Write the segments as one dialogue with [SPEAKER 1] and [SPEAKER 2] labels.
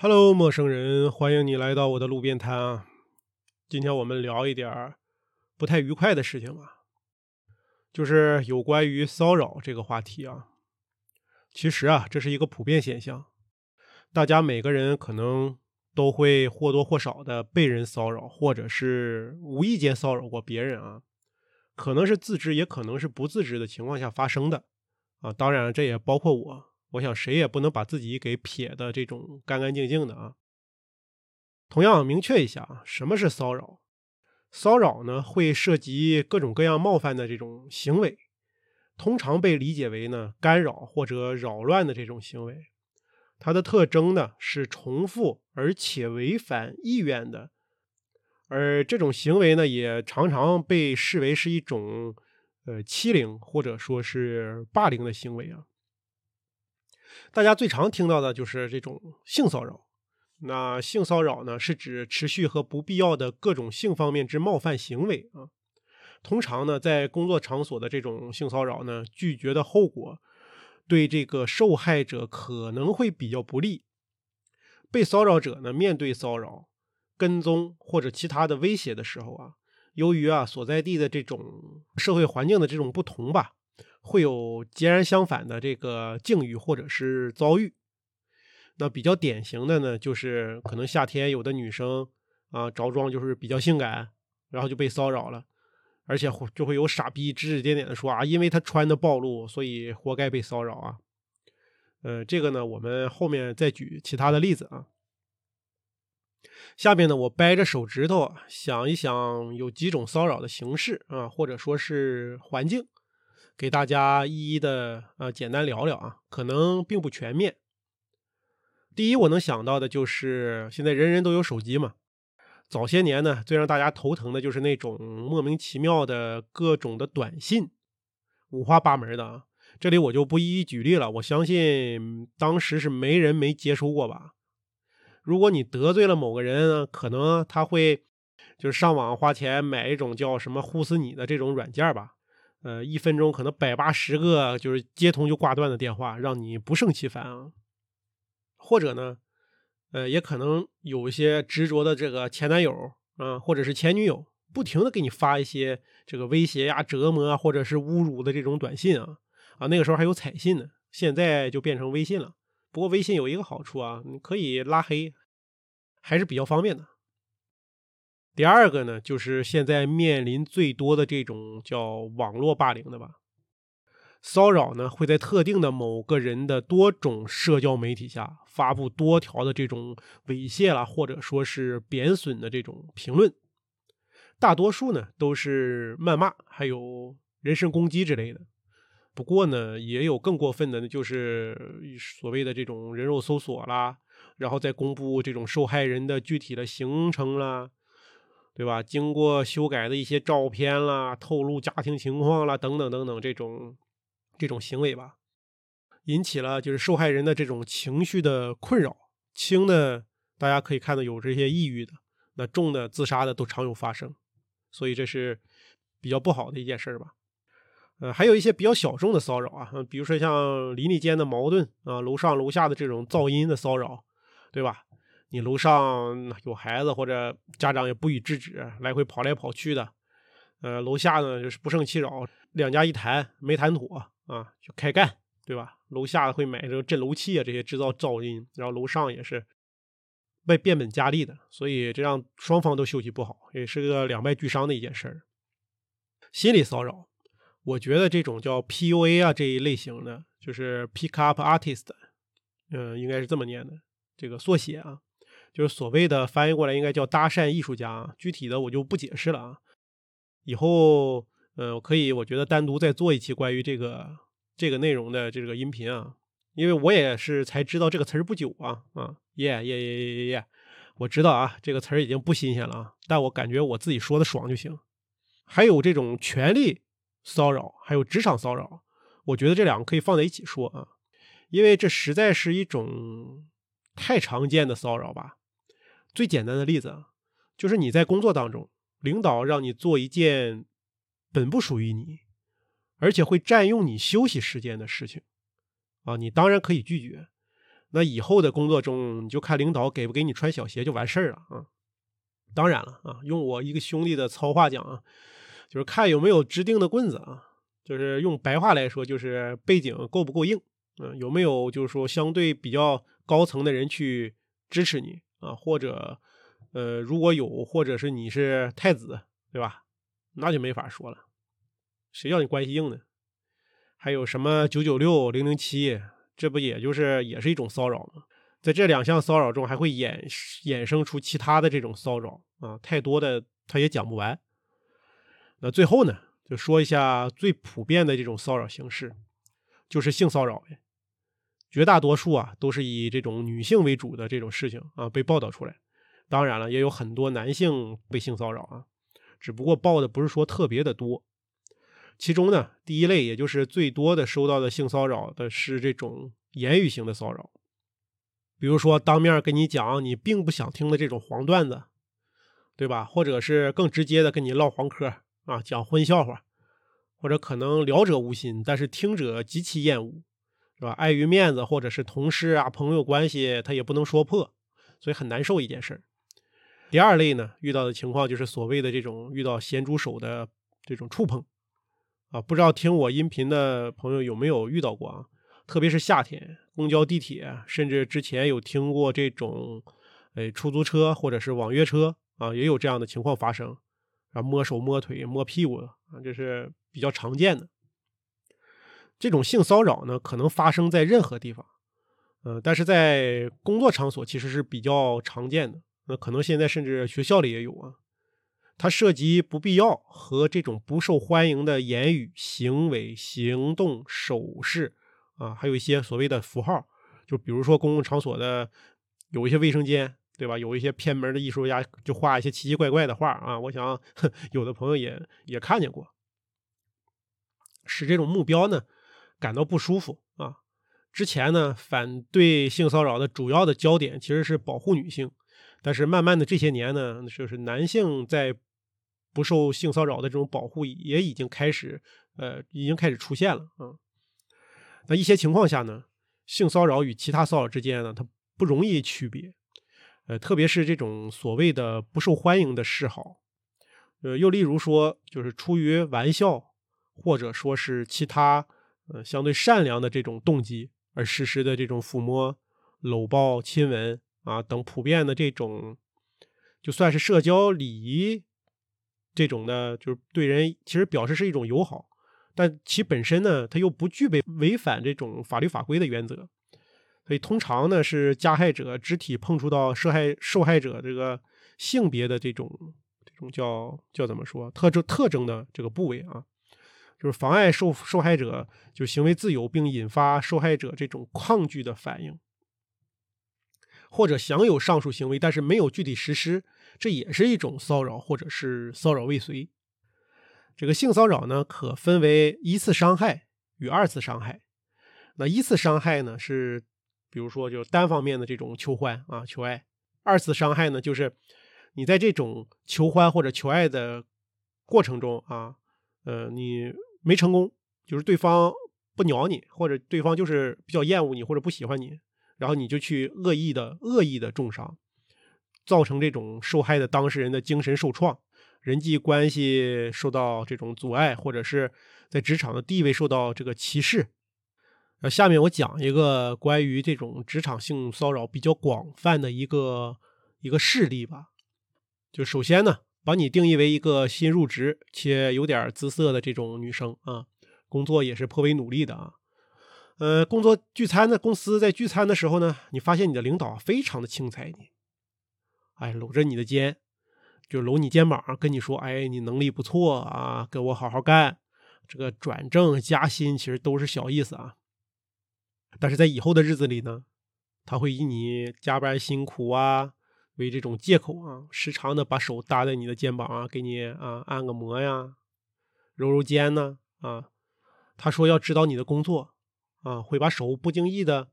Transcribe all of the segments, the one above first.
[SPEAKER 1] Hello，陌生人，欢迎你来到我的路边摊啊！今天我们聊一点不太愉快的事情吧，就是有关于骚扰这个话题啊。其实啊，这是一个普遍现象，大家每个人可能都会或多或少的被人骚扰，或者是无意间骚扰过别人啊。可能是自知，也可能是不自知的情况下发生的啊。当然，这也包括我。我想谁也不能把自己给撇的这种干干净净的啊。同样明确一下啊，什么是骚扰？骚扰呢会涉及各种各样冒犯的这种行为，通常被理解为呢干扰或者扰乱的这种行为。它的特征呢是重复而且违反意愿的，而这种行为呢也常常被视为是一种呃欺凌或者说是霸凌的行为啊。大家最常听到的就是这种性骚扰。那性骚扰呢，是指持续和不必要的各种性方面之冒犯行为啊。通常呢，在工作场所的这种性骚扰呢，拒绝的后果对这个受害者可能会比较不利。被骚扰者呢，面对骚扰、跟踪或者其他的威胁的时候啊，由于啊所在地的这种社会环境的这种不同吧。会有截然相反的这个境遇或者是遭遇。那比较典型的呢，就是可能夏天有的女生啊着装就是比较性感，然后就被骚扰了，而且就会有傻逼指指点点的说啊，因为她穿的暴露，所以活该被骚扰啊。呃，这个呢，我们后面再举其他的例子啊。下面呢，我掰着手指头想一想，有几种骚扰的形式啊，或者说是环境。给大家一一的呃简单聊聊啊，可能并不全面。第一，我能想到的就是现在人人都有手机嘛。早些年呢，最让大家头疼的就是那种莫名其妙的各种的短信，五花八门的啊。这里我就不一一举例了，我相信当时是没人没接收过吧。如果你得罪了某个人，可能他会就是上网花钱买一种叫什么“呼死你”的这种软件吧。呃，一分钟可能百八十个就是接通就挂断的电话，让你不胜其烦啊。或者呢，呃，也可能有一些执着的这个前男友啊，或者是前女友，不停的给你发一些这个威胁呀、折磨啊，或者是侮辱的这种短信啊。啊，那个时候还有彩信呢，现在就变成微信了。不过微信有一个好处啊，你可以拉黑，还是比较方便的。第二个呢，就是现在面临最多的这种叫网络霸凌的吧。骚扰呢，会在特定的某个人的多种社交媒体下发布多条的这种猥亵啦，或者说是贬损的这种评论。大多数呢都是谩骂，还有人身攻击之类的。不过呢，也有更过分的，就是所谓的这种人肉搜索啦，然后再公布这种受害人的具体的行程啦。对吧？经过修改的一些照片啦，透露家庭情况啦，等等等等，这种这种行为吧，引起了就是受害人的这种情绪的困扰。轻的大家可以看到有这些抑郁的，那重的自杀的都常有发生，所以这是比较不好的一件事儿吧。呃，还有一些比较小众的骚扰啊，比如说像邻里间的矛盾啊，楼上楼下的这种噪音的骚扰，对吧？你楼上有孩子或者家长也不予制止，来回跑来跑去的，呃，楼下呢就是不胜其扰，两家一谈没谈妥啊，就开干，对吧？楼下会买这个震楼器啊，这些制造噪音，然后楼上也是被变本加厉的，所以这让双方都休息不好，也是个两败俱伤的一件事儿。心理骚扰，我觉得这种叫 PUA 啊这一类型的，就是 Pick Up Artist，嗯，应该是这么念的，这个缩写啊。就是所谓的翻译过来应该叫搭讪艺术家，具体的我就不解释了啊。以后，呃，可以，我觉得单独再做一期关于这个这个内容的这个音频啊，因为我也是才知道这个词儿不久啊啊，耶耶耶耶耶耶，我知道啊，这个词儿已经不新鲜了啊，但我感觉我自己说的爽就行。还有这种权力骚扰，还有职场骚扰，我觉得这两个可以放在一起说啊，因为这实在是一种太常见的骚扰吧。最简单的例子啊，就是你在工作当中，领导让你做一件本不属于你，而且会占用你休息时间的事情，啊，你当然可以拒绝，那以后的工作中，你就看领导给不给你穿小鞋就完事儿了啊。当然了啊，用我一个兄弟的糙话讲啊，就是看有没有指定的棍子啊，就是用白话来说，就是背景够不够硬，嗯，有没有就是说相对比较高层的人去支持你啊，或者呃如果有，或者是你是太子，对吧？那就没法说了，谁叫你关系硬呢？还有什么九九六零零七，这不也就是也是一种骚扰吗？在这两项骚扰中，还会衍衍生出其他的这种骚扰啊，太多的他也讲不完。那最后呢，就说一下最普遍的这种骚扰形式，就是性骚扰呗。绝大多数啊，都是以这种女性为主的这种事情啊被报道出来。当然了，也有很多男性被性骚扰啊，只不过报的不是说特别的多。其中呢，第一类也就是最多的收到的性骚扰的是这种言语型的骚扰，比如说当面跟你讲你并不想听的这种黄段子，对吧？或者是更直接的跟你唠黄嗑啊，讲荤笑话，或者可能聊者无心，但是听者极其厌恶，是吧？碍于面子或者是同事啊朋友关系，他也不能说破，所以很难受一件事儿第二类呢，遇到的情况就是所谓的这种遇到咸猪手的这种触碰。啊，不知道听我音频的朋友有没有遇到过啊？特别是夏天，公交、地铁，甚至之前有听过这种，哎，出租车或者是网约车啊，也有这样的情况发生，啊，摸手、摸腿、摸屁股啊，这是比较常见的。这种性骚扰呢，可能发生在任何地方，嗯，但是在工作场所其实是比较常见的，那可能现在甚至学校里也有啊。它涉及不必要和这种不受欢迎的言语、行为、行动、手势啊，还有一些所谓的符号，就比如说公共场所的有一些卫生间，对吧？有一些偏门的艺术家就画一些奇奇怪怪的画啊，我想 有的朋友也也看见过，使这种目标呢感到不舒服啊。之前呢，反对性骚扰的主要的焦点其实是保护女性，但是慢慢的这些年呢，就是男性在不受性骚扰的这种保护也已经开始，呃，已经开始出现了啊。那一些情况下呢，性骚扰与其他骚扰之间呢，它不容易区别，呃，特别是这种所谓的不受欢迎的示好，呃，又例如说，就是出于玩笑或者说是其他呃相对善良的这种动机而实施的这种抚摸、搂抱、亲吻啊等普遍的这种，就算是社交礼仪。这种呢，就是对人其实表示是一种友好，但其本身呢，它又不具备违反这种法律法规的原则，所以通常呢是加害者肢体碰触到受害受害者这个性别的这种这种叫叫怎么说特征特征的这个部位啊，就是妨碍受受害者就行为自由，并引发受害者这种抗拒的反应，或者享有上述行为，但是没有具体实施。这也是一种骚扰，或者是骚扰未遂。这个性骚扰呢，可分为一次伤害与二次伤害。那一次伤害呢，是比如说就单方面的这种求欢啊、求爱；二次伤害呢，就是你在这种求欢或者求爱的过程中啊，呃，你没成功，就是对方不鸟你，或者对方就是比较厌恶你或者不喜欢你，然后你就去恶意的恶意的重伤。造成这种受害的当事人的精神受创，人际关系受到这种阻碍，或者是在职场的地位受到这个歧视。呃，下面我讲一个关于这种职场性骚扰比较广泛的一个一个事例吧。就首先呢，把你定义为一个新入职且有点姿色的这种女生啊，工作也是颇为努力的啊。呃，工作聚餐的公司在聚餐的时候呢，你发现你的领导非常的轻踩你。哎，搂着你的肩，就搂你肩膀，跟你说：“哎，你能力不错啊，给我好好干。这个转正加薪其实都是小意思啊。但是在以后的日子里呢，他会以你加班辛苦啊为这种借口啊，时常的把手搭在你的肩膀啊，给你啊按个摩呀，揉揉肩呢啊。他说要指导你的工作啊，会把手不经意的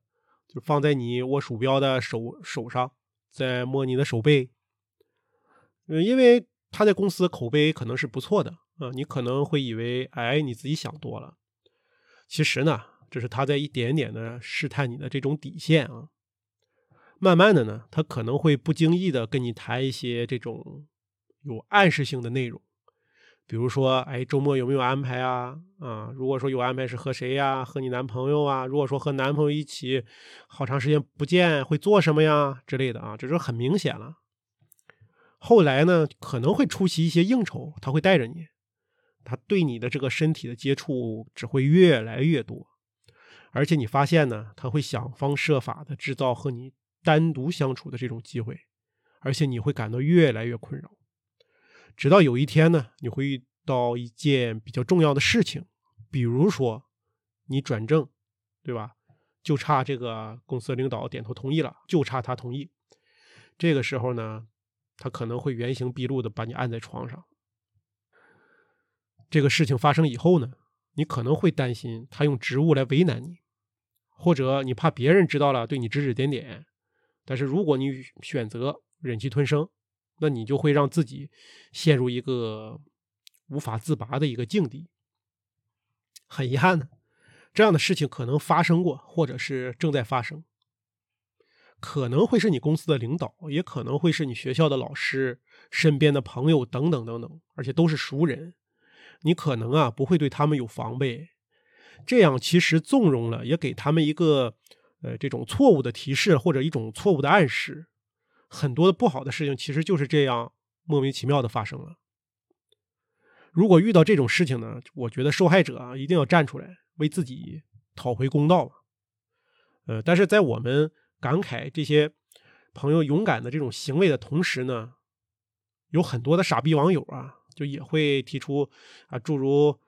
[SPEAKER 1] 就放在你握鼠标的手手上。”在摸你的手背，嗯，因为他在公司口碑可能是不错的啊，你可能会以为，哎，你自己想多了。其实呢，这是他在一点点的试探你的这种底线啊，慢慢的呢，他可能会不经意的跟你谈一些这种有暗示性的内容，比如说，哎，周末有没有安排啊？啊，如果说有安排，是和谁呀？和你男朋友啊？如果说和男朋友一起，好长时间不见，会做什么呀？之类的啊，这是很明显了。后来呢，可能会出席一些应酬，他会带着你，他对你的这个身体的接触只会越来越多，而且你发现呢，他会想方设法的制造和你单独相处的这种机会，而且你会感到越来越困扰，直到有一天呢，你会遇到一件比较重要的事情，比如说你转正，对吧？就差这个公司领导点头同意了，就差他同意，这个时候呢。他可能会原形毕露的把你按在床上。这个事情发生以后呢，你可能会担心他用职务来为难你，或者你怕别人知道了对你指指点点。但是如果你选择忍气吞声，那你就会让自己陷入一个无法自拔的一个境地。很遗憾呢，这样的事情可能发生过，或者是正在发生。可能会是你公司的领导，也可能会是你学校的老师、身边的朋友等等等等，而且都是熟人。你可能啊不会对他们有防备，这样其实纵容了，也给他们一个呃这种错误的提示或者一种错误的暗示。很多的不好的事情其实就是这样莫名其妙的发生了。如果遇到这种事情呢，我觉得受害者啊一定要站出来为自己讨回公道。呃，但是在我们。感慨这些朋友勇敢的这种行为的同时呢，有很多的傻逼网友啊，就也会提出啊诸如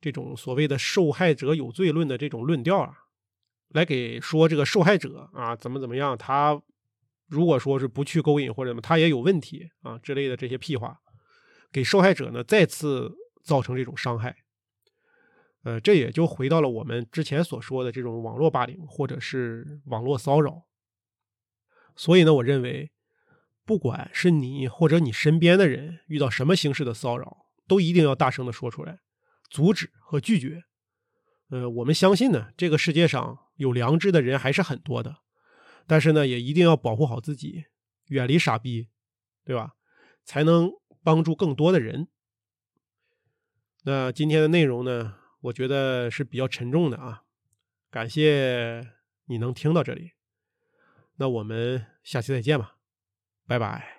[SPEAKER 1] 这种所谓的受害者有罪论的这种论调啊，来给说这个受害者啊怎么怎么样，他如果说是不去勾引或者什么，他也有问题啊之类的这些屁话，给受害者呢再次造成这种伤害。呃，这也就回到了我们之前所说的这种网络霸凌或者是网络骚扰。所以呢，我认为，不管是你或者你身边的人遇到什么形式的骚扰，都一定要大声的说出来，阻止和拒绝。呃，我们相信呢，这个世界上有良知的人还是很多的，但是呢，也一定要保护好自己，远离傻逼，对吧？才能帮助更多的人。那今天的内容呢，我觉得是比较沉重的啊，感谢你能听到这里。那我们下期再见吧，拜拜。